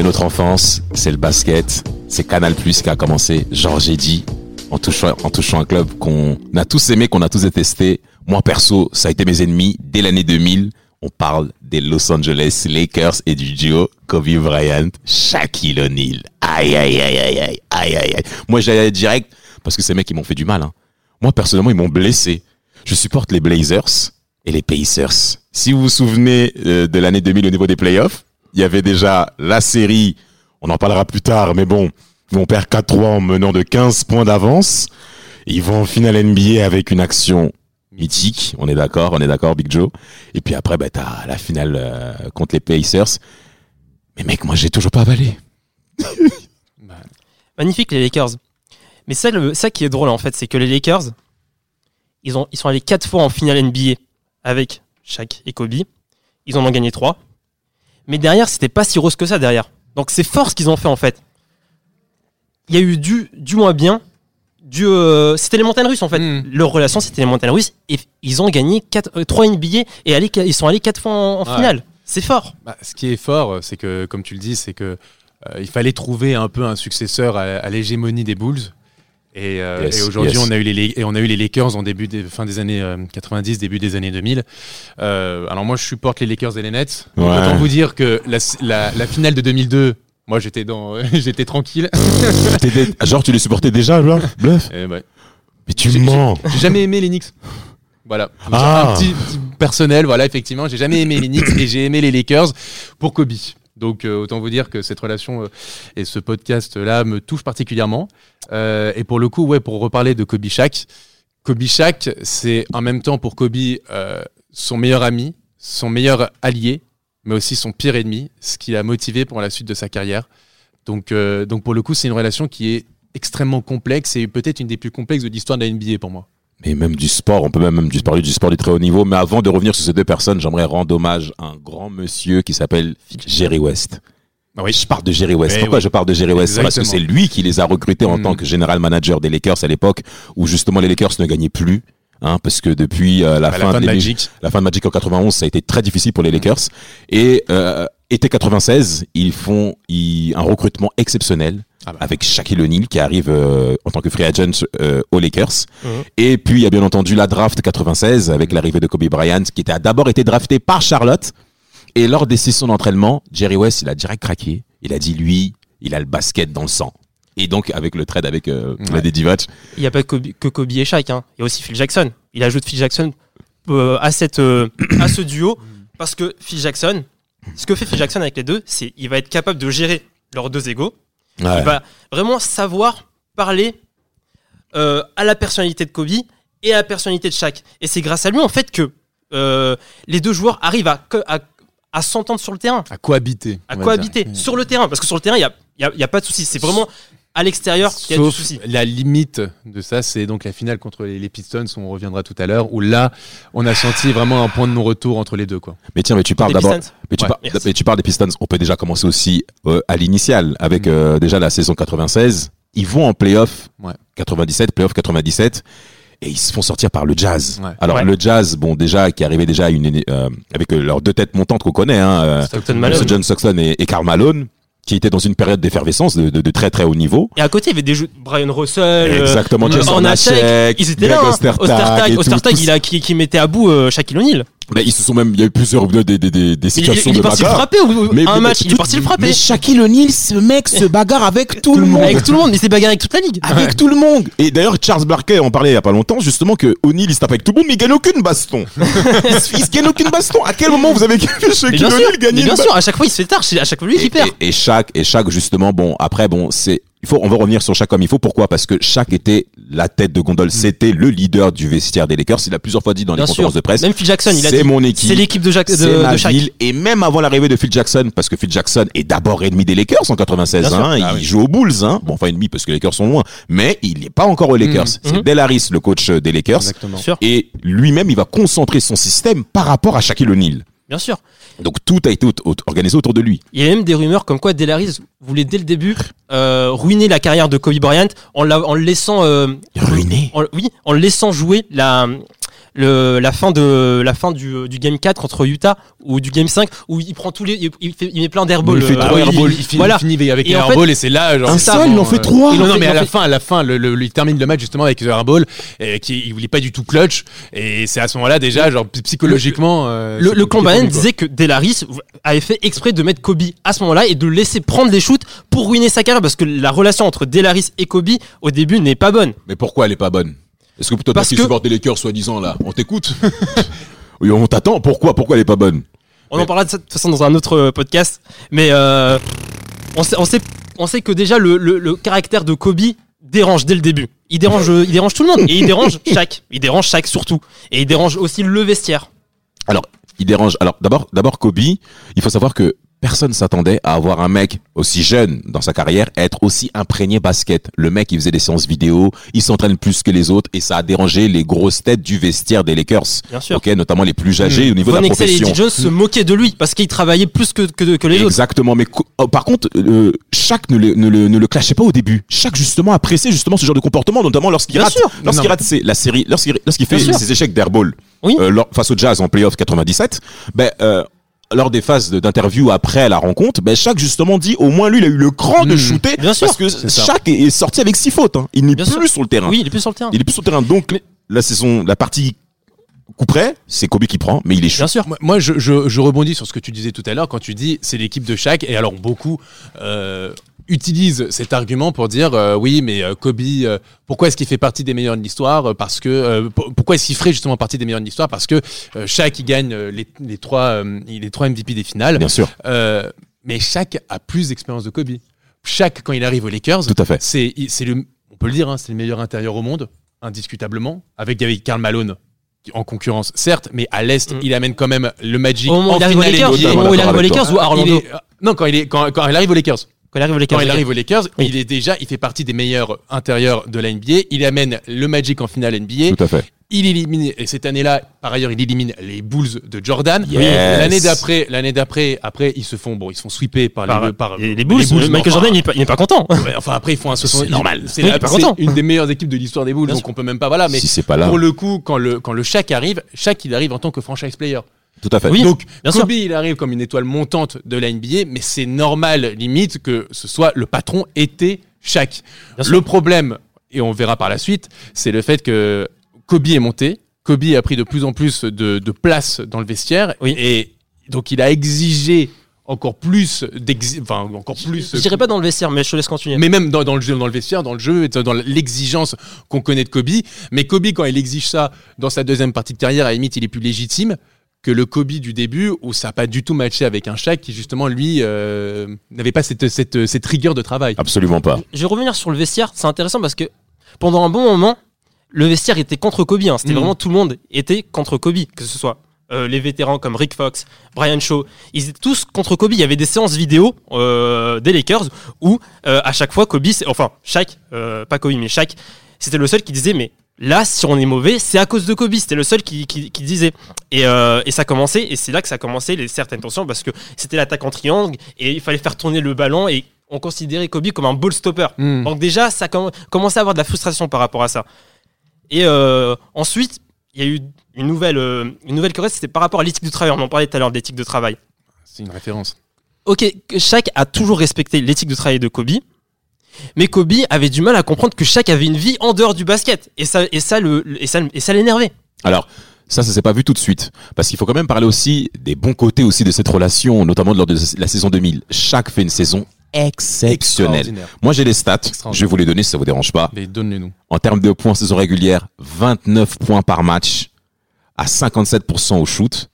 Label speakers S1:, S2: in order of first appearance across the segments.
S1: C'est notre enfance, c'est le basket, c'est Canal Plus qui a commencé, Georges dit, en touchant, en touchant un club qu'on a tous aimé, qu'on a tous détesté. Moi perso, ça a été mes ennemis dès l'année 2000. On parle des Los Angeles Lakers et du duo Kobe Bryant, Shaquille O'Neal. Aïe aïe aïe aïe aïe aïe aïe aïe. Moi j'allais direct parce que ces mecs ils m'ont fait du mal. Hein. Moi personnellement ils m'ont blessé. Je supporte les Blazers et les Pacers. Si vous vous souvenez euh, de l'année 2000 au niveau des playoffs, il y avait déjà la série, on en parlera plus tard, mais bon, vont perdre 4-3 en menant de 15 points d'avance. Ils vont en finale NBA avec une action mythique, on est d'accord, on est d'accord, Big Joe. Et puis après, bah, t'as la finale euh, contre les Pacers. Mais mec, moi, j'ai toujours pas avalé.
S2: Magnifique les Lakers. Mais ça, ça qui est drôle en fait, c'est que les Lakers, ils, ont, ils sont allés 4 fois en finale NBA avec Shaq et Kobe. Ils en ont gagné 3. Mais derrière, c'était pas si rose que ça derrière. Donc c'est fort ce qu'ils ont fait en fait. Il y a eu du, du moins bien. Du, euh, c'était les montagnes russes en fait.
S3: Mm.
S2: Leur relation c'était les montagnes russes. Et ils ont gagné 4, 3 NBA et ils sont allés 4 fois en, en
S3: Ouais.
S2: finale. C'est fort.
S3: Bah, ce qui est fort, c'est que, comme tu le dis, c'est que euh, il fallait trouver un peu un successeur à, à l'hégémonie des Bulls. Et, euh,
S1: Yes,
S3: et aujourd'hui,
S1: yes.
S3: on a eu les et on a eu les Lakers en début des fin des années euh, 90, début des années 2000. Euh, alors moi, je supporte les Lakers et les Nets.
S1: Ouais.
S3: Autant vous dire que la, la, la finale de 2002, moi, j'étais dans, j'étais tranquille.
S1: T'étais- Genre, tu les supportais déjà, là Bluff?
S3: Et ouais.
S1: Mais tu mens
S3: J'ai jamais aimé les Knicks. Voilà.
S1: Ah.
S3: Un petit, petit personnel, voilà, effectivement. J'ai jamais aimé les Knicks et j'ai aimé les Lakers pour Kobe. Donc, euh, autant vous dire que cette relation euh, et ce podcast-là me touche particulièrement. Euh, et pour le coup, ouais, pour reparler de Kobe Shaq, Kobe Shaq, c'est en même temps pour Kobe son meilleur ami, son meilleur allié, mais aussi son pire ennemi, ce qui l'a motivé pour la suite de sa carrière. Donc, donc pour le coup, c'est une relation qui est extrêmement complexe et peut-être une des plus complexes de l'histoire de la NBA pour moi.
S1: Mais même du sport, on peut même, même du sport, du sport du très haut niveau. Mais avant de revenir sur ces deux personnes, j'aimerais rendre hommage à un grand monsieur qui s'appelle Jerry West.
S3: Ah oui.
S1: Je parle de Jerry West.
S3: Eh
S1: Pourquoi
S3: oui.
S1: je parle de Jerry West? Parce que c'est
S3: Exactement.
S1: lui qui les a recrutés en
S3: Mm.
S1: tant que général manager des Lakers à l'époque où justement les Lakers ne gagnaient plus. Hein, parce que depuis euh, la,
S3: À
S1: fin
S3: la fin de Magic.
S1: la fin de Magic en 91, ça a été très difficile pour les Lakers. Et euh, été 96, ils font ils- un recrutement exceptionnel
S3: Ah bah.
S1: avec Shaquille O'Neal qui arrive euh, en tant que free agent euh, aux Lakers.
S2: Mhm.
S1: Et puis il y a bien entendu la draft 96 avec l'arrivée de Kobe Bryant qui a d'abord été drafté par Charlotte. Et lors des sessions d'entraînement, Jerry West, il a direct craqué. Il a dit lui, il a le basket dans le sang. Et donc avec le trade avec euh,
S3: Ouais.
S1: Vlade Divac,
S2: Il n'y a pas que Kobe, que Kobe et Shaq. Hein. Il y a aussi Phil Jackson. Il ajoute Phil Jackson euh, à, cette, à ce duo parce que Phil Jackson, ce que fait Phil Jackson avec les deux, c'est il va être capable de gérer leurs deux égaux.
S1: Ouais.
S2: Il va vraiment savoir parler euh, à la personnalité de Kobe et à la personnalité de Shaq. Et c'est grâce à lui en fait que euh, les deux joueurs arrivent à, à, à s'entendre sur le terrain,
S3: À cohabiter.
S2: à cohabiter
S3: dire.
S2: sur le terrain. Parce que sur le terrain, il n'y a, y a pas de souci. C'est vraiment à l'extérieur qu'il y a du
S3: Sauf
S2: souci.
S3: la limite de ça, c'est donc la finale contre les les Pistons, où on reviendra tout à l'heure, où là, on a senti vraiment un point de non-retour entre les deux. Quoi.
S1: mais tiens, mais tu parles d'abord.
S2: Pistons.
S1: Mais tu,
S3: Ouais,
S1: par-
S2: merci.
S1: mais tu parles des Pistons, on peut déjà commencer aussi euh, à l'initial avec
S3: Mm.
S1: euh, déjà la saison 96. Ils vont en playoff
S3: Ouais.
S1: 97, playoff 97, et ils se font sortir par le Jazz.
S3: Ouais.
S1: Alors
S2: Ouais.
S1: le Jazz, bon déjà qui arrivait déjà à une, euh, avec euh, leurs deux têtes montantes qu'on connaît, hein, euh,
S2: Stockton
S1: Malone.
S2: Malone.
S1: John Stockton et, et Karl Malone, qui étaient dans une période d'effervescence de, de- de très très haut niveau.
S2: Et à côté, il y avait des jeux Brian Russell, euh,
S1: Exactement, Jason
S2: Hornacek,
S1: Hornacek,
S2: ils étaient
S1: Greg
S2: là. Hein.
S1: Ostertag
S2: Ostertag,
S1: et tout,
S2: Ostertag,
S1: tous-
S2: il a, qui, qui mettait à bout euh, Shaquille O'Neal.
S1: Mais ils se sont même, il y a eu plusieurs des, des, des, des
S2: Il, il-
S1: situations
S2: il est
S1: de
S2: parti le
S1: bagarre.
S2: frapper ou,
S1: Mais-
S2: un
S1: mais-
S2: match, il est
S1: tout-
S2: parti le frapper.
S1: Mais Shaquille O'Neal, ce mec se bagarre avec tout le monde.
S2: Avec tout le monde, mais il s'est bagarré avec toute la ligue.
S1: avec tout le monde. Et d'ailleurs, Charles Barkley en parlait il y a pas longtemps, justement, que O'Neal, il se tape avec tout le monde, mais il gagne aucune baston. il, se, il gagne aucune baston. À quel moment vous avez Shaquille O'Neal gagner
S2: bien
S1: une
S2: sûr, à chaque fois il se fait tard, c'est à chaque fois lui
S1: et,
S2: perd.
S1: et, et chaque, et chaque, justement, bon, après, bon, c'est, il faut, on va revenir sur chaque comme il faut. Pourquoi? Parce que chaque était la tête de gondole. C'était le leader du vestiaire des Lakers. Il a plusieurs fois dit dans les
S2: sûr.
S1: conférences de presse.
S2: Même Phil Jackson, il a
S1: C'est
S2: dit.
S1: mon équipe.
S2: C'est l'équipe de, Jack, de,
S1: C'est ma
S2: de Shaq.
S1: ville. Et même avant l'arrivée de Phil Jackson, parce que Phil Jackson est d'abord ennemi des Lakers en 96,
S2: Bien sûr.
S1: hein,
S3: Ah
S1: il
S3: oui.
S1: joue aux Bulls, hein. Bon, enfin ennemi parce que les Lakers sont loin, mais il n'est pas encore aux Lakers. C'est
S2: Mhm.
S1: Del Harris, le coach des Lakers.
S3: Exactement.
S2: Bien sûr.
S1: Et lui-même, il va concentrer son système par rapport à Shaquille O'Neal.
S2: Bien sûr.
S1: Donc tout a été organisé autour de lui.
S2: Il y a même des rumeurs comme quoi Delaris voulait dès le début euh, ruiner la carrière de Kobe Bryant en, la- en le laissant euh,
S1: Ruiné.
S2: en- oui, en le laissant jouer la le, la fin de la fin du, du game 4 contre Utah ou du game 5 où il prend tous les il, il fait- il met plein d'airballs
S1: Il fait
S2: euh,
S1: trois
S2: ah oui,
S1: airballs.
S3: il finit,
S2: voilà.
S3: il finit avec
S2: Et
S3: les
S2: en fait-
S3: airballs et c'est là genre
S1: Un
S3: c'est
S1: seul, il en fait
S3: euh,
S1: trois.
S2: Il en
S3: Non, non, mais
S2: il
S3: à la fin, à la fin, le, le- il termine le match justement avec les airballs et qui il voulait pas du tout clutch et c'est à ce moment-là déjà genre psychologiquement euh,
S2: le, le combat disait que Delaris avait fait exprès de mettre Kobe à ce moment-là et de le laisser prendre les shoots pour ruiner sa carrière parce que la relation entre Delaris et Kobe au début n'est pas bonne.
S1: Mais pourquoi elle est pas bonne? Est-ce que toi, toi qui
S2: que-
S1: supportes les Lakers, soi-disant, là, on t'écoute Oui, on t'attend. Pourquoi? Pourquoi elle est pas bonne?
S2: On
S1: Mais-
S2: en parlera de toute façon dans un autre euh, podcast, mais euh, on, sait, on, sait, on sait que déjà le, le- le caractère de Kobe dérange dès le début. Il dérange, il dérange tout le monde et il dérange chaque. Il dérange chaque surtout et il dérange aussi le vestiaire.
S1: Alors, il dérange. Alors, d'abord, d'abord, Kobe, il faut savoir que personne s'attendait à avoir un mec aussi jeune dans sa carrière être aussi imprégné basket. Le mec, il faisait des séances vidéo, il s'entraîne plus que les autres et ça a dérangé les grosses têtes du vestiaire des Lakers.
S2: Bien sûr.
S1: Ok, notamment les plus âgés au niveau
S2: Von
S1: de la
S2: Exel et
S1: profession.
S2: Eddie Jones se moquaient de lui parce qu'il travaillait plus que, que, que les autres.
S1: Exactement, mais oh, par contre, euh, Shaq ne le, ne, le, ne le clashait pas au début. Shaq justement appréciait justement ce genre de comportement, notamment lorsqu'il rate, lorsqu'il rate ses- la série, lorsqu'il lorsqu'il fait ses échecs d'airball
S2: Oui.
S1: euh, face au Jazz en playoff 97. Ben euh, lors des phases de- d'interview après la rencontre, ben Shaq justement dit au moins lui il a eu le cran de
S3: Mmh.
S1: shooter
S2: Bien sûr.
S1: parce que. Shaq est, est sorti avec six fautes. hein. Il n'est plus
S2: sûr.
S1: sur le terrain.
S2: Oui, il est plus sur le terrain.
S1: Il est plus sur le terrain. Donc la saison, la partie coup près, c'est Kobe qui prend, mais il est chaud.
S2: Bien sûr.
S3: Moi, je, je, je rebondis sur ce que tu disais tout à l'heure quand tu dis c'est l'équipe de Shaq et alors beaucoup euh, utilisent cet argument pour dire euh, oui mais euh, Kobe euh, pourquoi est-ce qu'il fait partie des meilleurs de l'histoire parce que euh, pour- pourquoi est-ce qu'il ferait justement partie des meilleurs de l'histoire parce que euh, Shaq il gagne les, les trois euh, les trois MVP des finales.
S1: Bien sûr,
S3: Euh, mais Shaq a plus d'expérience de Kobe. Shaq quand il arrive aux Lakers
S1: tout à fait.
S3: c'est c'est le on peut le dire hein, c'est le meilleur intérieur au monde indiscutablement avec avec Karl Malone qui- en concurrence certes mais à l'est
S2: Mm.
S3: il amène quand même le Magic
S2: Au moment où
S3: en
S2: il arrive aux Lakers, ou à Orlando
S3: est- non quand il est quand, quand il arrive aux Lakers
S2: Quand il arrive aux Lakers.
S3: quand il arrive aux Lakers
S2: Oui.
S3: il est déjà il fait partie des meilleurs intérieurs de la NBA il amène le Magic en finale NBA
S1: Tout à fait.
S3: il élimine et cette année-là par ailleurs il élimine les Bulls de Jordan
S1: Yes.
S3: l'année d'après l'année d'après après ils se font bon ils se font sweeper par,
S2: Par-
S3: les, par
S2: les, les Bulls,
S3: mais
S2: Michael
S3: enfin,
S2: Jordan, il est pas, content.
S3: Ouais, enfin après ils font un 60
S1: C'est normal.
S3: C'est une des meilleures équipes de l'histoire des Bulls,
S2: Bien
S3: donc on peut même pas voilà. Mais
S1: si c'est pas là,
S3: pour le coup, quand le quand le Shaq arrive, Shaq il arrive en tant que franchise player.
S1: Tout à fait.
S2: Oui.
S3: Donc
S2: bien
S3: Kobe il arrive comme une étoile montante de la NBA, mais c'est normal limite que ce soit le patron était Shaq.
S2: Bien sûr.
S3: Le problème et on verra par la suite, c'est le fait que Kobe est monté, Kobe a pris de plus en plus de, de place dans le vestiaire
S2: Oui.
S3: et donc il a exigé encore plus enfin encore plus
S2: Je dirais pas dans le vestiaire, mais je te laisse continuer.
S3: mais même dans, dans le jeu, dans le vestiaire, dans le jeu, dans l'exigence qu'on connaît de Kobe. Mais Kobe, quand il exige ça dans sa deuxième partie de carrière, à la limite, il est plus légitime que le Kobe du début, où ça n'a pas du tout matché avec un Shaq qui, justement, lui, euh, n'avait pas cette, cette, cette rigueur de travail.
S1: Absolument pas.
S2: Je vais revenir sur le vestiaire. C'est intéressant parce que pendant un bon moment, le vestiaire était contre Kobe. hein. C'était
S3: Mhm.
S2: vraiment tout le monde était contre Kobe, que ce soit euh, les vétérans comme Rick Fox, Brian Shaw. Ils étaient tous contre Kobe. Il y avait des séances vidéo euh, des Lakers où euh, à chaque fois Kobe, enfin Shaq, euh, pas Kobe mais Shaq, c'était le seul qui disait mais là si on est mauvais c'est à cause de Kobe. C'était le seul qui, qui, qui disait et, euh, et ça commençait et c'est là que ça commençait les certaines tensions parce que c'était l'attaque en triangle et il fallait faire tourner le ballon et on considérait Kobe comme un ball stopper.
S3: Mm.
S2: Donc déjà, ça com- commençait à avoir de la frustration par rapport à ça. Et euh, ensuite, il y a eu une nouvelle, euh, une nouvelle querelle, c'était par rapport à l'éthique du travail. On en parlait tout à l'heure d'éthique de travail.
S3: C'est une référence.
S2: Ok, que Shaq a toujours respecté l'éthique de travail de Kobe, mais Kobe avait du mal à comprendre que Shaq avait une vie en dehors du basket. Et ça, et ça, le, et ça, et ça l'énervait.
S1: Alors, ça, ça s'est pas vu tout de suite. Parce qu'il faut quand même parler aussi des bons côtés aussi de cette relation, notamment lors de la saison 2000. Chaque fait une saison exceptionnelle. Moi, j'ai les stats. Je vais vous les donner si ça vous dérange pas.
S3: Mais donne-les-nous.
S1: En termes de points saison régulière, 29 points par match à 57% au shoot,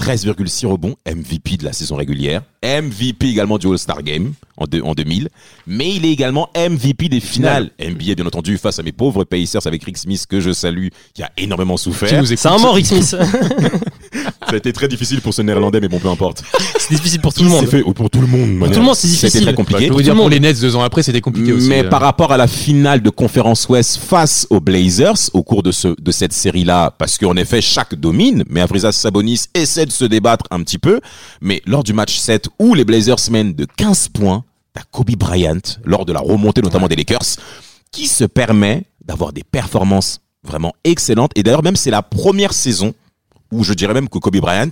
S1: 13,6 rebonds, MVP de la saison régulière, MVP également du All-Star Game en, deux- en 2000, mais il est également MVP des finales NBA, bien entendu, face à mes pauvres Pacers avec Rick Smith, que je salue, qui a énormément souffert.
S2: C'est un mort, Rick Smith.
S1: Ça a été très difficile pour ce néerlandais, mais bon, peu importe.
S2: c'est difficile pour tout le
S1: C'est
S2: monde.
S1: fait pour tout le monde.
S2: Pour tout le monde, c'est difficile.
S1: très
S3: Bah,
S1: compliqué.
S3: vous
S2: Tout
S3: dire pour les Nets deux ans après, c'était compliqué aussi.
S1: Mais
S3: euh.
S1: par rapport à la finale de conférence Ouest face aux Blazers au cours de, ce, de cette série-là, parce qu'en effet, chaque domine, mais Avrizas Sabonis essaie de se débattre un petit peu. Mais lors du match 7 où les Blazers mènent de 15 points, t'as Kobe Bryant, lors de la remontée notamment des Lakers, qui se permet d'avoir des performances vraiment excellentes. Et d'ailleurs, même c'est la première saison où je dirais même que Kobe Bryant,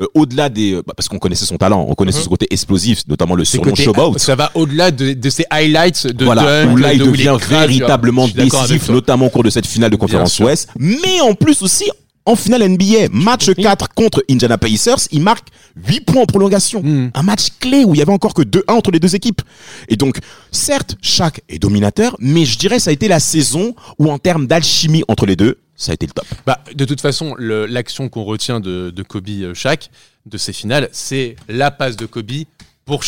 S1: euh, au-delà des... bah, parce qu'on connaissait son talent, on connaissait
S2: Mhm.
S1: son côté explosif, notamment le surnom Showboat.
S3: ça va au-delà de, de ces highlights de
S1: Voilà,
S3: dunk,
S1: où là il
S3: de où
S1: devient véritablement décisif, notamment au cours de cette finale de conférence. Ouest, mais en plus aussi en finale NBA, match
S2: Oui.
S1: 4 contre Indiana Pacers, il marque 8 points en prolongation.
S3: Mm.
S1: Un match clé où il y avait encore que 2-1 entre les deux équipes. Et donc, certes, chaque est dominateur, mais je dirais ça a été la saison où en termes d'alchimie entre les deux, ça a été le top.
S3: Bah, de toute façon, l'action qu'on retient de, de Kobe euh, Shaq, de ces finales, c'est la passe de Kobe pour.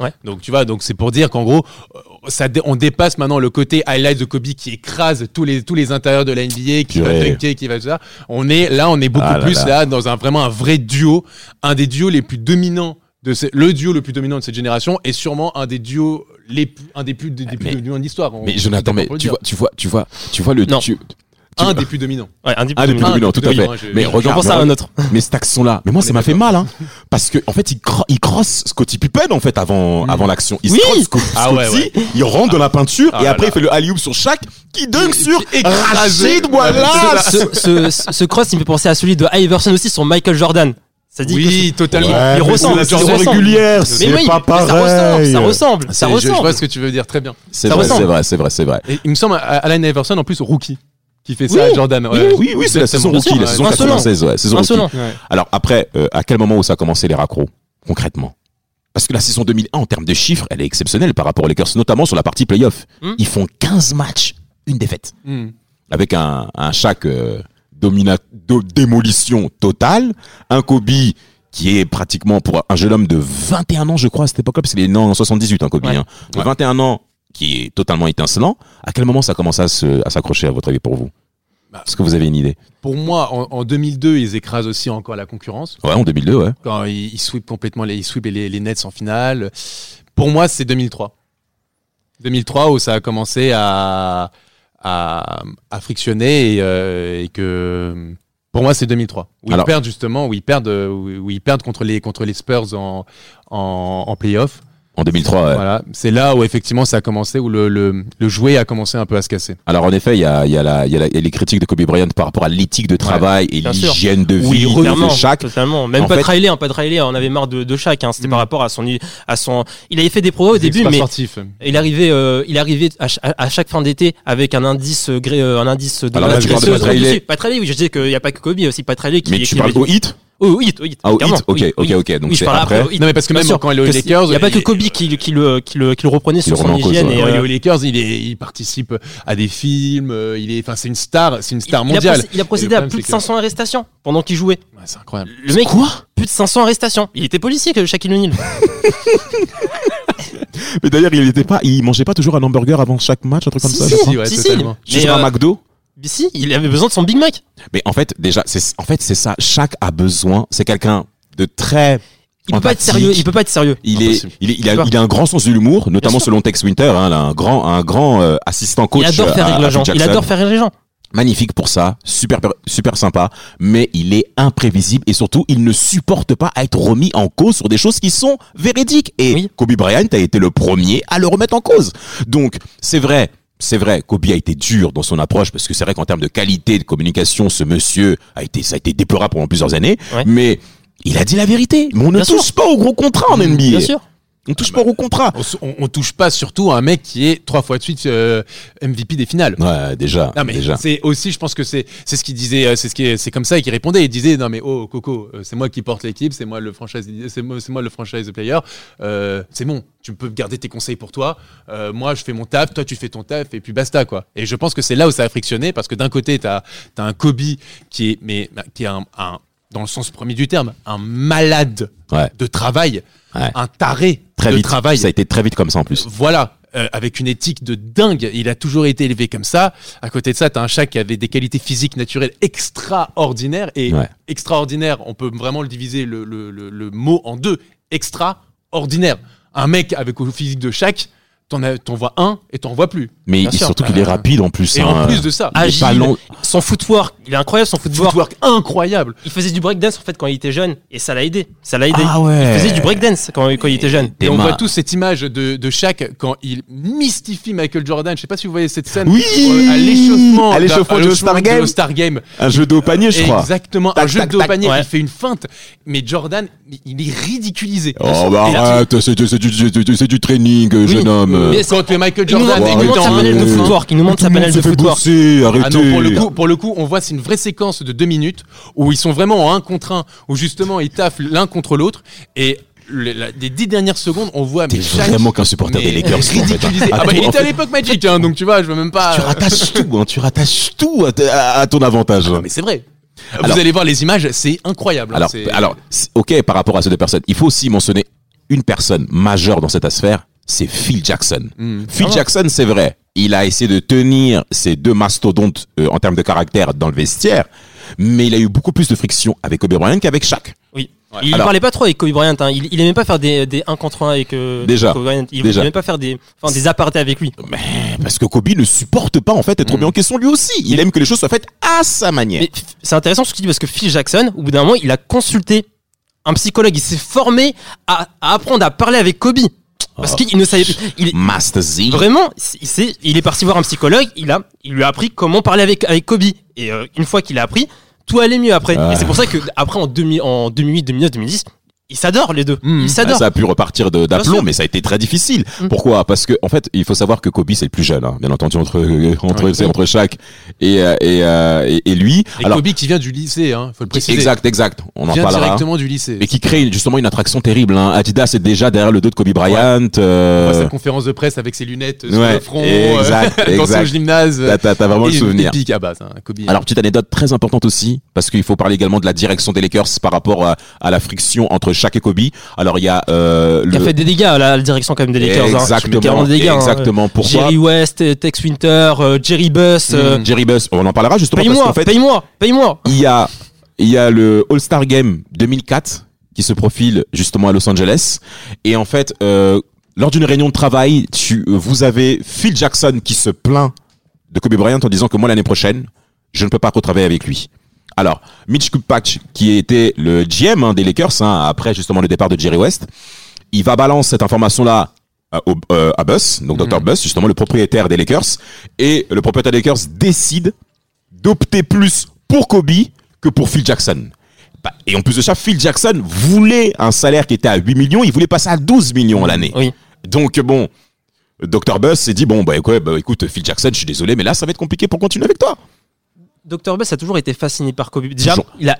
S2: Ouais.
S3: Donc tu vois, donc c'est pour dire qu'en gros, euh, ça, on dépasse maintenant le côté highlight de Kobe qui écrase tous les tous les intérieurs de la NBA, qui va dunker, qui va tout ça. On est là, on est beaucoup
S1: Ah là
S3: plus
S1: là.
S3: là dans un vraiment un vrai duo, un des duos les plus dominants de ce- le duo le plus dominant de cette génération et sûrement un des duos les plus, un des plus des, des plus
S1: Mais-
S3: dominants de l'histoire.
S1: Mais
S3: on
S1: Jonathan, mais tu vois, tu vois, tu vois, tu vois le
S2: Non.
S1: tu-
S3: un des plus dominants.
S2: Ouais, un des
S1: Ah, des plus
S2: dominants.
S1: tout à fait.
S3: dominants, je-
S1: Mais regarde,
S2: Je pense à un autre.
S1: Mais cette action-là, mais moi, ça m'a fait mal, hein. Parce que, en fait, il, cro- il crosse Scotty Pippen, en fait, avant, avant l'action. Il
S2: Oui.
S1: se crosse Sco-
S3: Ah ouais,
S1: Scotty, il rentre dans la peinture,
S3: Ah
S1: et
S3: là
S1: après,
S3: là.
S1: il fait le alley-oop sur chaque, qui dunk sur. Rachid, voilà!
S2: ce, ce, cross, il me fait penser à celui de Iverson aussi sur Michael Jordan. Ça dit que
S3: Oui, totalement.
S2: Ouais, il ressemble,
S1: c'est la
S2: ressemble.
S1: régulière,
S2: c'est- oui,
S1: pas
S2: mais ça ressemble,
S1: pareil.
S2: ça ressemble, ça
S3: C'est- je, je
S2: ressemble.
S3: vois ce que tu veux dire très bien.
S1: C'est vrai,
S2: ressemble.
S1: c'est vrai, c'est vrai, c'est vrai.
S3: Et il me semble Allen Iverson en plus rookie qui fait ça
S2: Oui,
S3: à Jordan.
S2: oui,
S3: ouais.
S1: Oui, oui, c'est la saison rookie, la saison
S2: insolent.
S1: 96, ouais, saison rookie.
S2: Insolent.
S3: Ouais.
S1: Alors après, euh, à quel moment où ça a commencé les raccros concrètement? Parce que la saison 2001, en termes de chiffres, elle est exceptionnelle par rapport aux Lakers, notamment sur la partie playoff.
S2: Hmm.
S1: Ils font 15 matchs, une défaite,
S3: Hmm.
S1: avec un, un chaque euh, domina- do- démolition totale, un Kobe qui est pratiquement pour un jeune homme de 21 ans, je crois, à cette époque-là, parce qu'il est né en 78, un Kobe,
S2: Ouais.
S1: hein, de
S3: Ouais.
S1: 21 ans, qui est totalement étincelant. À quel moment ça commence à s'accrocher, à votre avis, pour vous
S3: Bah,
S1: Est-ce que vous avez une idée
S3: Pour moi, en, en 2002, ils écrasent aussi encore la concurrence.
S1: Ouais, en 2002, ouais.
S3: Quand ils, ils sweepent complètement les, ils sweepent les, les Nets en finale. Pour moi, c'est 2003. 2003 où ça a commencé à, à, à frictionner et, euh, et que pour moi c'est 2003 où
S1: Alors-
S3: ils perdent justement où ils perdent où, où ils perdent contre les contre les Spurs en en, en playoff
S1: En 2003, ouais.
S3: voilà c'est là où effectivement ça a commencé où le, le, le jouet a commencé un peu à se casser
S1: Alors en effet, il y a, il y, a la- il y, a la- il y a les critiques de Kobe Bryant par rapport à l'éthique de travail et l'hygiène de
S2: Oui,
S1: vie de chaque.
S2: totalement. Même
S1: En
S2: pas
S1: fait-
S2: Riley, hein, pas Riley, on avait marre de, de chaque. Hein. C'était
S3: Mm.
S2: par rapport à son, à son. Il avait fait des progrès au
S3: Les
S2: début, mais il arrivait, euh, il arrivait à, ch- à- chaque fin d'été avec un indice, euh, gré- euh, un indice de
S1: Alors là, tu parles de Pat Riley.
S2: Pat Riley, oui, je disais qu'il n'y a pas que Kobe, il y a aussi Pat Riley qui.
S1: Mais
S2: qui
S1: tu parles au hit
S2: Oh, oui, oui,
S1: Ah, au
S2: clairement,
S1: hit Ok,
S2: oui,
S1: ok,
S2: oui.
S1: ok. Donc
S2: Oui, je
S1: c'est
S2: parle
S1: après.
S2: hit.
S3: non mais parce que même
S2: sûr,
S3: quand il est aux Lakers
S2: Il n'y a pas que Kobe qui, qui, le, qui, le, qui le reprenait sur son
S1: cause,
S2: hygiène.
S1: ouais.
S2: et,
S3: Quand il est
S2: euh,
S3: aux Lakers, il, est, il participe à des films, euh, il est, enfin, c'est une star, c'est une star
S2: il,
S3: mondiale.
S2: il a procédé à plus de
S3: c'est que-
S2: 500 arrestations pendant qu'il jouait.
S3: Ouais, c'est incroyable.
S2: Le mec,
S1: Quoi?
S2: plus de 500 arrestations. Il était policier que Shaquille O'Neal.
S1: Mais d'ailleurs, il était pas, il mangeait pas toujours un hamburger avant chaque match, un truc comme
S2: Si,
S1: ça.
S2: si,
S1: je crois
S3: ouais,
S2: si, si. Mais,
S1: un
S2: euh,
S1: McDo.
S2: Mais si, il avait besoin de son Big Mac.
S1: Mais en fait, déjà, c'est, en fait, c'est ça. Chaque a besoin. C'est quelqu'un de très.
S2: Il peut pas être sérieux. Il peut pas être sérieux.
S1: Il est, il est, il a, il a un grand sens de l'humour, notamment selon Tex Winter, hein, un grand, un grand euh, assistant coach.
S2: il adore faire
S1: à-
S2: rire les gens. Il adore faire rire les gens.
S1: magnifique pour ça, super super sympa, mais il est imprévisible et surtout il ne supporte pas à être remis en cause sur des choses qui sont véridiques. Et
S2: Oui.
S1: Kobe Bryant a été le premier à le remettre en cause. Donc c'est vrai. C'est vrai, Kobe a été dur dans son approche parce que c'est vrai qu'en termes de qualité de communication, ce monsieur a été, ça a été déplorable pendant plusieurs années.
S2: Ouais.
S1: Mais il a dit la vérité. Mais on ne
S2: Bien
S1: touche
S2: sûr.
S1: pas au gros contrat en NBA.
S2: Bien sûr.
S1: On touche pas au gros contrat.
S3: On, on- touche pas surtout à un mec qui est trois fois de suite euh, MVP des finales.
S1: Ouais, déjà.
S3: Non mais
S1: déjà.
S3: c'est aussi, je pense que c'est c'est ce qu'il disait, euh, c'est ce qui est- c'est comme ça qu'il répondait. Il disait non mais oh Coco, euh, c'est moi qui porte l'équipe, c'est moi le franchise, c'est moi, c'est moi le franchise player. Euh, c'est bon, tu peux garder tes conseils pour toi. Euh, moi je fais mon taf, toi tu fais ton taf et puis basta quoi. Et je pense que c'est là où ça a frictionné parce que d'un côté t'as as un Kobe qui est mais qui est un, un dans le sens premier du terme, un malade
S1: Ouais.
S3: de travail,
S1: Ouais.
S3: un taré
S1: Très
S3: de
S1: vite.
S3: travail.
S1: Ça a été très vite comme ça en plus.
S3: Voilà, euh, avec une éthique de dingue. Il a toujours été élevé comme ça. À côté de ça, t'as un chat qui avait des qualités physiques naturelles extraordinaires. Et
S1: Ouais.
S3: extraordinaire, on peut vraiment le diviser le, le- le- le mot en deux. Extraordinaire. Un mec avec le physique de chaque, t'en vois un et t'en vois plus.
S1: Mais il- surtout qu'il est rapide en plus.
S3: Et
S1: hein.
S3: en plus de ça,
S1: Il est
S2: Agile,
S1: pas long.
S2: son footwork, il est incroyable son footwork.
S3: footwork incroyable.
S2: Il faisait du breakdance en fait quand il était jeune et ça l'a aidé. Ça l'a aidé.
S1: Ah ouais.
S2: Il faisait du breakdance quand, quand il était jeune.
S3: Et on voit tous cette image de, de Shaq quand il mystifie Michael Jordan. Je sais pas si vous voyez cette scène.
S1: Oui
S3: euh, à l'échauffement.
S1: À l'échauffement du
S3: l'échauffement
S1: Game.
S3: All-Star Game.
S1: Un jeu de haut panier, je crois.
S3: Exactement.
S1: Tac,
S3: un jeu
S1: tac,
S3: de haut panier.
S2: Ouais.
S3: Il fait une feinte. Mais Jordan, il est ridiculisé.
S1: Oh bah arrête, c'est du, training, jeune homme.
S2: Mais
S3: Quand Michael
S2: Il nous
S3: Jordan
S2: il nous montre sa panel de
S1: euh,
S2: footwork. Il nous montre sa panel de footwork.
S3: Ah non, pour le coup, pour le coup, on voit c'est une vraie séquence de deux minutes où ils sont vraiment en un contre un, où justement ils taffent l'un contre l'autre et le- la- des dix dernières secondes, on voit
S1: T'es vraiment qu'un supporter des Lakers. en fait, hein.
S3: Ah
S1: À
S3: bah, il était à l'époque Magic, hein, donc tu vois, je veux même pas.
S1: Tu rattaches tout, hein, tu rattaches tout à, ton avantage.
S3: Non, mais c'est vrai.
S1: Alors-
S3: Vous allez voir les images, c'est incroyable. hein,
S1: Alors, alors, ok, par rapport à ces deux personnes, il faut aussi mentionner une personne majeure dans cette affaire, c'est Phil Jackson.
S3: Hmm.
S1: Phil
S2: Ah.
S1: Jackson, c'est vrai, il a essayé de tenir ces deux mastodontes euh, en termes de caractère dans le vestiaire, mais il a eu beaucoup plus de friction avec Kobe Bryant qu'avec Shaq.
S2: Oui.
S3: Ouais.
S2: Il
S1: Alors-
S2: parlait pas trop avec Kobe Bryant. hein. Il, il aimait pas faire des, des 1 contre 1 avec euh,
S1: Déjà.
S2: Kobe Bryant. Il
S1: Déjà.
S2: aimait pas faire des, enfin, des apartés avec lui.
S1: Mais parce que Kobe ne supporte pas en fait être remis en question lui aussi. Il aime que les choses soient faites à sa manière.
S2: C'est intéressant ce que tu dis parce que Phil Jackson, au bout d'un moment, il a consulté un psychologue. Il s'est formé à, à apprendre à parler avec Kobe. Parce qu'il ne savait il,
S1: Master Z.
S2: Vraiment, il, s'est- il est parti voir un psychologue, il, a, il lui a appris comment parler avec, avec Kobe. Et euh, une fois qu'il a appris, tout allait mieux après. Et c'est pour ça que après en, 2000 en 2008, 2009, 2010, ils s'adorent les deux.
S3: Mm.
S2: Ils s'adorent.
S1: ça a pu repartir d'aplomb, mais ça a été très difficile.
S2: Mm.
S1: Pourquoi? Parce que en fait, il faut savoir que Kobe c'est le plus jeune, hein, bien entendu entre euh, entre
S3: Ouais.
S1: c'est entre Shaq et euh, et, euh, et, et lui.
S3: Et
S1: Alors
S3: Kobe qui vient du lycée, hein, faut le préciser.
S1: exact, exact. On en parlera.
S3: directement du lycée.
S1: Et qui crée justement une attraction terrible. Hein. Adidas est déjà derrière le dos de Kobe Bryant.
S3: On
S1: euh,
S3: voit sa conférence de presse avec ses lunettes sur
S1: ouais,
S3: le front,
S1: exact,
S3: euh, dans son
S1: exact.
S3: gymnase.
S1: T'as t'as- t'as vraiment le souvenir.
S3: épique à base, hein, Kobe.
S1: Alors petite anecdote très importante aussi parce qu'il faut parler également de la direction des Lakers par rapport à, à la friction entre Shaq et Kobe. Alors il y a euh,
S2: Il a fait des dégâts, la, la direction quand même des Lakers. hein.
S1: exactement,
S2: Carrément des dégâts. hein.
S1: exactement. Pourquoi
S2: Jerry West, euh, Tex Winter, euh, Jerry Buss. euh,
S1: Mm, Jerry Buss, on en parlera justement
S2: Paye-moi,
S1: qu'en fait
S2: paye-moi, paye-moi.
S1: il y a il y a le All-Star Game 2004 qui se profile justement à Los Angeles et en fait lors d'une réunion de travail, tu vous avez Phil Jackson qui se plaint de Kobe Bryant en disant que moi l'année prochaine, je ne peux pas retravailler avec lui. Alors, Mitch Kupach, qui était le GM hein, des Lakers hein, après justement le départ de Jerry West, il va balancer cette information-là à, au- euh, à Buss, donc Dr. Buss, justement le propriétaire des Lakers, et le propriétaire des Lakers décide d'opter plus pour Kobe que pour Phil Jackson. Bah, Et en plus de ça, Phil Jackson voulait un salaire qui était à 8 millions, il voulait passer à 12 millions à l'année.
S2: Oui.
S1: Donc bon, Dr. Buss s'est dit, bon, bah, bah, écoute, Phil Jackson, je suis désolé, mais là, ça va être compliqué pour continuer avec toi.
S2: Dr. Buss a toujours été fasciné par Kobe. Déjà, il, a,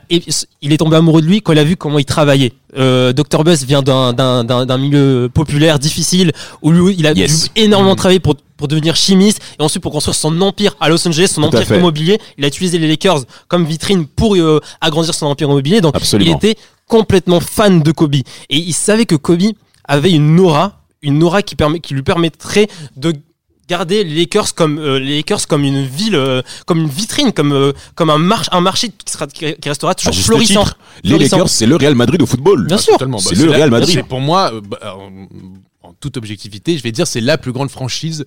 S2: il est tombé amoureux de lui quand il a vu comment il travaillait. Euh, Dr. Buss vient d'un- milieu populaire, difficile, où lui, il a
S1: Yes.
S2: dû énormément travailler pour, pour devenir chimiste et ensuite pour construire son empire à Los Angeles, son
S1: Tout
S2: empire immobilier. Il a utilisé les Lakers comme vitrine pour euh, agrandir son empire immobilier. Donc,
S1: Absolument.
S2: il était complètement fan de Kobe. Et il savait que Kobe avait une aura, une aura qui, permet, qui lui permettrait de garder les Lakers comme euh, les Lakers comme une ville euh, comme une vitrine comme euh, comme un marché un marché qui sera qui restera toujours
S1: juste
S2: florissant
S1: titre, les
S2: Florissant.
S1: Lakers, c'est le Real Madrid au football.
S2: Bien sûr.
S3: Totalement.
S1: C'est
S3: Bah,
S1: le Real Madrid.
S3: c'est Pour moi, euh, bah, en, en toute objectivité, je vais dire c'est la plus grande franchise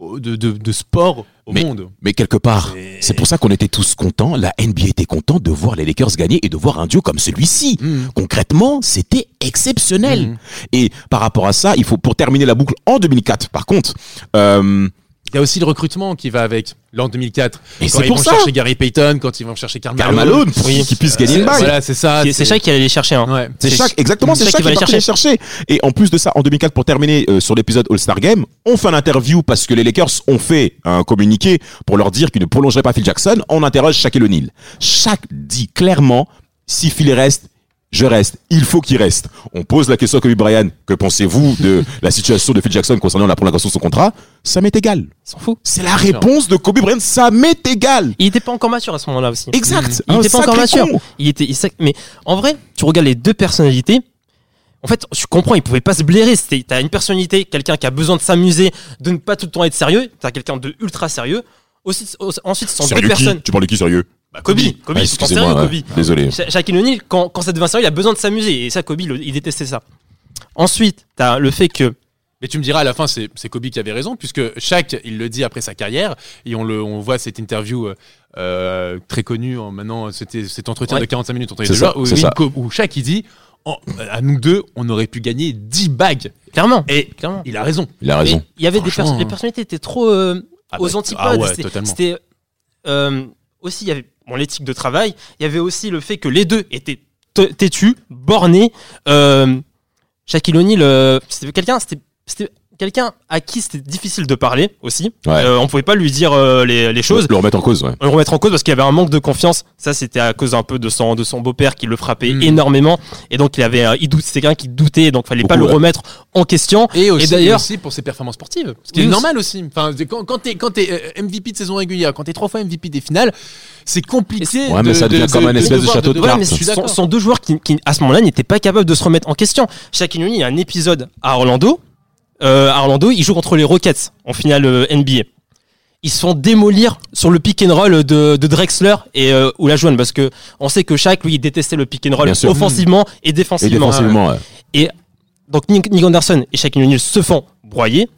S3: de, de, de sport au
S1: Mais-
S3: monde.
S1: Mais quelque part,
S3: C'est-
S1: c'est pour ça qu'on était tous contents, la NBA était contente de voir les Lakers gagner et de voir un duo comme celui-ci.
S3: Mm.
S1: Concrètement, c'était exceptionnel.
S3: Mm.
S1: Et par rapport à ça, il faut, pour terminer la boucle en 2004, par contre, euh,
S3: Il y a aussi le recrutement qui va avec. L'an 2004.
S1: Et
S3: quand
S1: c'est
S3: ils
S1: pour
S3: vont
S1: ça.
S3: chercher Gary Payton, quand ils vont chercher Karl Malone.
S1: Malone, pour
S2: Oui.
S1: qu'il puisse gagner
S3: C'est-
S1: une bague.
S3: Voilà, c'est ça.
S2: C'est- c'est ça qu'il allait les chercher hein.
S3: Ouais.
S1: C'est
S2: C'est-
S1: chaque, exactement, c'est
S2: c'est
S1: chaque
S2: qui va
S1: qui
S2: aller
S1: va aller chercher. Et en plus de ça, en 2004, pour terminer euh, sur l'épisode All-Star Game, on fait un interview parce que les Lakers ont fait un communiqué pour leur dire qu'ils ne prolongeraient pas Phil Jackson. On interroge Shaquille O'Neal. Shaq dit clairement, si Phil reste, je reste, il faut qu'il reste. On pose la question à Kobe Bryant, que pensez-vous de la situation de Phil Jackson concernant la prolongation de son contrat? Ça m'est égal.
S2: S'en fout.
S1: C'est la réponse de Kobe Bryant, ça m'est égal.
S2: Il était pas encore mature à ce moment-là aussi.
S1: Exact.
S2: Il
S1: Un
S2: était pas encore mature.
S1: con.
S2: Il était, il mais en vrai, tu regardes les deux personnalités. En fait, je comprends, il pouvait pas se blairer. C'était, t'as une personnalité, quelqu'un qui a besoin de s'amuser, de ne pas tout le temps être sérieux. T'as quelqu'un de ultra sérieux. Aussi, au- ensuite, ce sont deux
S1: Sérieux qui?
S2: personnes.
S1: Tu parles de qui sérieux?
S2: Bah, Kobe, Kobe,
S1: Ouais, Excusez-moi,
S2: sérieux,
S1: ouais.
S2: Kobe.
S1: désolé.
S2: Sha- Shaquille O'Neal, quand, quand ça devient sérieux, il a besoin de s'amuser. Et ça, Kobe, il, il détestait ça. Ensuite, t'as le fait que
S3: Mais tu me diras à la fin, c'est c'est Kobe qui avait raison, puisque Shaq, il le dit après sa carrière, et on, le, on voit cette interview euh, euh, très connue en maintenant, c'était cet entretien
S2: Ouais.
S3: de 45 minutes entre les
S1: C'est
S3: deux
S1: ça,
S3: joueurs, où, où- Shaq, il dit en- à nous deux, on aurait pu gagner 10 bagues.
S2: clairement,
S3: Et
S2: clairement.
S3: il a raison.
S1: Il a raison.
S2: Mais il y avait des personnes, les personnalités étaient trop euh,
S3: Ah
S2: aux
S3: bah,
S2: antipodes.
S3: ah ouais,
S2: C'était-
S3: totalement.
S2: C'était euh, aussi il y avait bon, l'éthique de travail. Il y avait aussi le fait que les deux étaient têtus, bornés. Euh, Shaquille euh, c'était quelqu'un, c'était quelqu'un à qui c'était difficile de parler aussi.
S1: Ouais.
S2: Euh, on pouvait pas lui dire euh, les, les choses.
S1: Le remettre en cause, ouais.
S2: le remettre en cause parce qu'il y avait un manque de confiance. Ça, c'était à cause un peu de son, de son beau-père qui le frappait
S3: Mm.
S2: énormément. Et donc, il avait, euh, il doute, c'était quelqu'un qui doutait, donc fallait pas le
S1: ouais.
S2: remettre en question.
S3: Et aussi,
S2: d'ailleurs-
S3: aussi pour ses performances sportives. Ce qui
S2: Oui,
S3: est normal aussi. Enfin, quand, quand t'es quand t'es, euh, MVP de saison régulière, quand t'es trois fois MVP des finales, c'est compliqué.
S1: Ouais, mais
S3: de-
S1: ça devient
S3: de-
S1: comme un
S3: de
S1: espèce de château de cartes.
S2: ce sont,
S3: d'accord.
S2: ce sont deux joueurs qui, qui, à ce moment-là, n'étaient pas capables de se remettre en question. Shaquille O'Neal, il y a un épisode à Orlando. Euh, à Orlando, il joue contre les Rockets en finale euh, NBA. Ils se font démolir sur le pick and roll de, de Drexler et euh, Olajuwon parce que on sait que Shaq, lui, il détestait le pick and roll
S1: Bien
S2: offensivement et
S1: Et
S2: défensivement.
S1: défensivement, ouais.
S2: Donc Nick, Nick Anderson et Shaquille O'Neal se font broyer.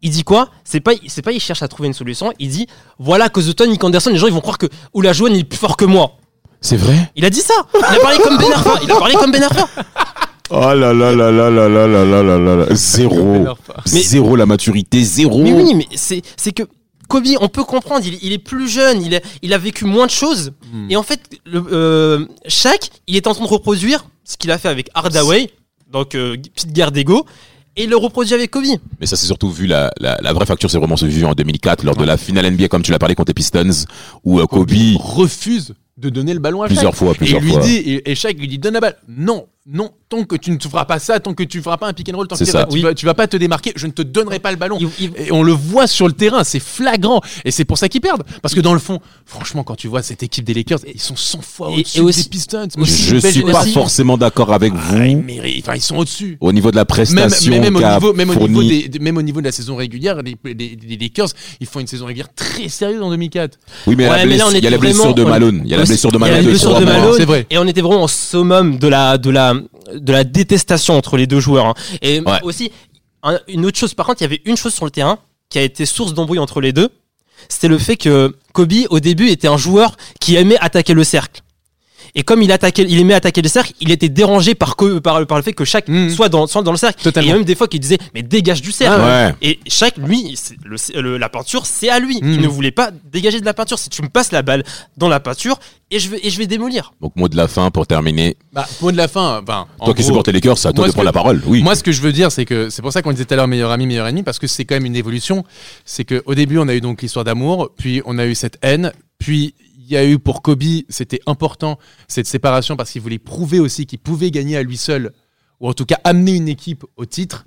S2: Il dit quoi? C'est pas, c'est pas, il cherche à trouver une solution. Il dit, voilà, à cause de toi, Nick Anderson, les gens ils vont croire que Olajuwon il est plus fort que moi.
S1: C'est vrai?
S2: Il a dit ça. Il a parlé comme Ben Arfa. Il a parlé comme Ben Arfa.
S1: Oh là là là là là là là là là là là. Zéro.
S2: Mais-
S1: Zéro la maturité, zéro.
S2: Mais oui, mais c'est, c'est que Kobe, on peut comprendre. Il, il est plus jeune. Il a, il a vécu moins de choses.
S3: Hmm.
S2: Et en fait, le, euh, Shaq, il est en train de reproduire ce qu'il a fait avec Hardaway, donc euh, petite guerre d'ego, et il le reproduit avec Kobe.
S1: Mais ça, c'est surtout vu la, la, la vraie facture, c'est vraiment se vu en 2004 lors de la finale NBA, comme tu l'as parlé contre les Pistons, où euh, Kobe,
S3: refuse de donner le ballon à Shaq.
S1: plusieurs fois,
S3: Et
S1: plusieurs
S3: il lui
S1: fois.
S3: dit, et, et Shaq lui dit, donne la balle. Non, non, tant que tu ne te feras pas ça, tant que tu ne feras pas un pick and roll, tant que tu,
S1: ça.
S3: vas, tu
S2: Oui.
S3: vas- tu vas pas te démarquer, je ne te donnerai pas le ballon.
S2: Il- il-
S3: Et on le voit sur le terrain, c'est flagrant. Et c'est pour ça qu'ils perdent. Parce que dans le fond, franchement, quand tu vois cette équipe des Lakers, ils sont 100 fois au-dessus des Pistons.
S1: Je
S3: belle
S1: suis pas forcément d'accord avec
S3: Ah, ils,
S1: vous
S3: méritent- enfin, ils sont au-dessus.
S1: au niveau de la prestation
S3: même, au
S1: qu'a
S3: niveau, même, au niveau
S1: fourni.
S3: des, même au niveau de la saison régulière, les, les- les Lakers, ils font une saison régulière très sérieuse en 2004.
S1: Oui, mais,
S2: Ouais,
S1: il y a la blessure de Malone. Il y a la blessure de
S2: il y a
S1: Malone.
S2: la
S1: de
S2: blessure
S1: trois
S2: de
S1: mois.
S2: Malone.
S3: C'est vrai.
S2: Et on était vraiment au summum de la, de la, de la détestation entre les deux joueurs. hein. Et
S1: Ouais.
S2: aussi, un- une autre chose, par contre, il y avait une chose sur le terrain qui a été source d'embrouille entre les deux. C'était le fait que Kobe, au début, était un joueur qui aimait attaquer le cercle. Et comme il attaquait, il aimait attaquer le cercle, il était dérangé par, co- par, par le fait que chaque
S3: Mhm.
S2: soit dans, soit dans le cercle.
S3: Totalement.
S2: Et il y a même des fois qu'il disait, mais dégage du cercle.
S1: Ah ouais.
S2: Et chaque, lui, c'est- le- le- la peinture, c'est à lui. Il
S3: Mhm.
S2: ne voulait pas dégager de la peinture. Si tu me passes la balle dans la peinture, et je vais, et je vais démolir.
S1: Donc, mot de la fin pour terminer.
S3: Bah, mot de la fin. Enfin,
S1: Toi qui
S3: gros,
S1: supportes les Lakers, c'est à toi de prendre
S3: que-
S1: la parole. Oui.
S3: Moi, ce que je veux dire, c'est que c'est pour ça qu'on disait tout à l'heure meilleur ami, meilleur ennemi, parce que c'est quand même une évolution. C'est qu'au début, on a eu donc l'histoire d'amour, puis on a eu cette haine, puis il y a eu pour Kobe, c'était important cette séparation parce qu'il voulait prouver aussi qu'il pouvait gagner à lui seul, ou en tout cas amener une équipe au titre.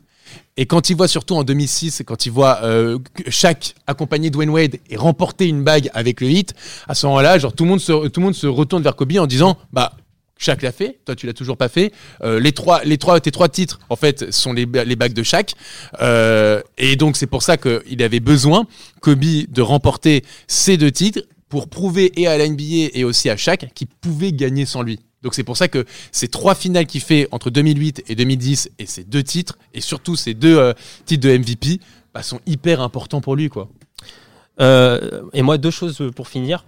S3: Et quand il voit surtout en 2006, quand il voit euh, Shaq accompagner Dwayne Wade et remporter une bague avec le hit, à ce moment-là, genre tout le monde se, tout le monde se retourne vers Kobe en disant, bah Shaq l'a fait, toi tu l'as toujours pas fait. Euh, les trois, les trois, tes trois titres en fait sont les, les bagues de Shaq, Euh, et donc c'est pour ça qu'il avait besoin Kobe de remporter ces deux titres pour prouver et à la NBA et aussi à Shaq qu'il pouvait gagner sans lui. Donc c'est pour ça que ces trois finales qu'il fait entre 2008 et 2010 et ces deux titres et surtout ces deux euh, titres de MVP bah, sont hyper importants pour lui quoi.
S2: Euh, et moi, deux choses pour finir.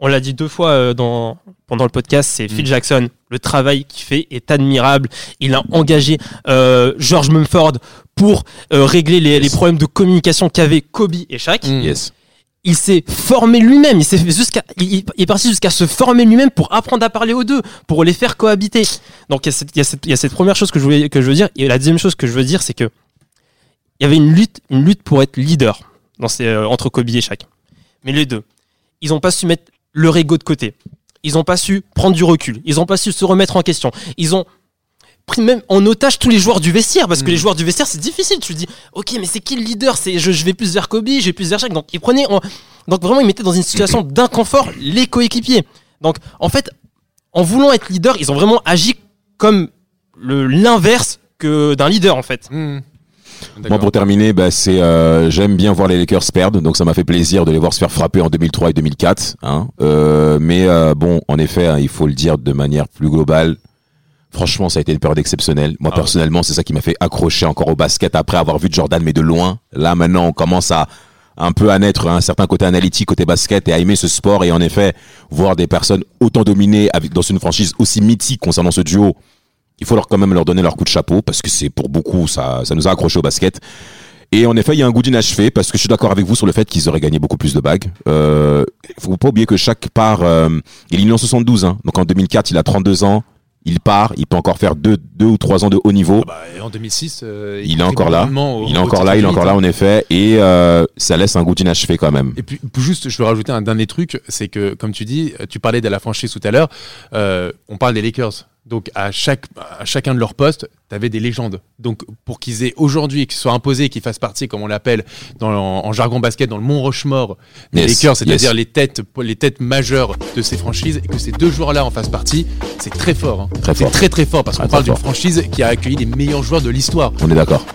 S2: On l'a dit deux fois euh, dans, pendant le podcast, c'est Phil Jackson. Le travail qu'il fait est admirable. Il a engagé euh, George Mumford pour euh, régler les, les problèmes de communication qu'avaient Kobe et Shaq.
S3: Mm.
S1: Yes.
S2: Il s'est formé lui-même. Il jusqu'à, il, est parti jusqu'à se former lui-même pour apprendre à parler aux deux, pour les faire cohabiter. Donc il y a cette, première chose que je voulais, que je veux dire. Et la deuxième chose que je veux dire, c'est que il y avait une lutte, une lutte pour être leader dans ces, euh, entre Kobe et Shaq. Mais les deux, ils n'ont pas su mettre leur ego de côté. ils ont pas su prendre du recul, ils ont pas su se remettre en question, ils ont pris même en otage tous les joueurs du vestiaire parce que les joueurs du vestiaire c'est difficile. Tu te dis, ok, mais c'est qui le leader? C'est je, je vais plus vers Kobe, je vais plus vers Shaq. Donc ils prenaient, en- donc vraiment ils mettaient dans une situation d'inconfort les coéquipiers. Donc en fait, en voulant être leader, ils ont vraiment agi comme le l'inverse que d'un leader en fait.
S3: Hmm.
S1: Moi, pour terminer, bah, c'est euh, j'aime bien voir les Lakers perdre, donc ça m'a fait plaisir de les voir se faire frapper en 2003 et 2004. Hein. Euh, mais euh, bon, en effet, hein, il faut le dire de manière plus globale. Franchement, ça a été une période exceptionnelle. Moi,
S3: Ah ouais.
S1: personnellement, c'est ça qui m'a fait accrocher encore au basket après avoir vu Jordan, mais de loin. Là, maintenant, on commence à un peu à naître un certain côté analytique, côté basket, et à aimer ce sport. Et en effet, voir des personnes autant dominées avec, dans une franchise aussi mythique concernant ce duo, il faut leur quand même leur donner leur coup de chapeau parce que c'est pour beaucoup ça, ça nous a accroché au basket. Et en effet, il y a un goût d'inachevé parce que je suis d'accord avec vous sur le fait qu'ils auraient gagné beaucoup plus de bagues. Euh, faut pas oublier que chaque part, euh, il est né en 72, hein. donc en 2004, il a 32 ans. Il part, il peut encore faire deux, deux ou trois ans de haut niveau.
S3: Bah, et en 2006, euh,
S1: il est encore là.
S3: au-
S1: Il est encore là, il est encore là en effet, et euh, ça laisse un goût d'inachevé quand même.
S3: Et puis juste, je veux rajouter un dernier truc, c'est que comme tu dis, tu parlais de la franchise tout à l'heure, euh, on parle des Lakers. Donc à chaque à chacun de leurs postes, tu avais des légendes. Donc pour qu'ils aient aujourd'hui, qu'ils soient imposés, qu'ils fassent partie, comme on l'appelle dans en, en jargon basket, dans le Mont Rochemort des
S1: Yes,
S3: Lakers, c'est-à-dire
S1: yes.
S3: les têtes les têtes majeures de ces franchises, et que ces deux joueurs-là en fassent partie, c'est très fort. hein.
S1: Très
S3: C'est
S1: fort.
S3: très très fort parce qu'on parle d'une franchise qui a accueilli les meilleurs joueurs de l'histoire.
S1: On est d'accord.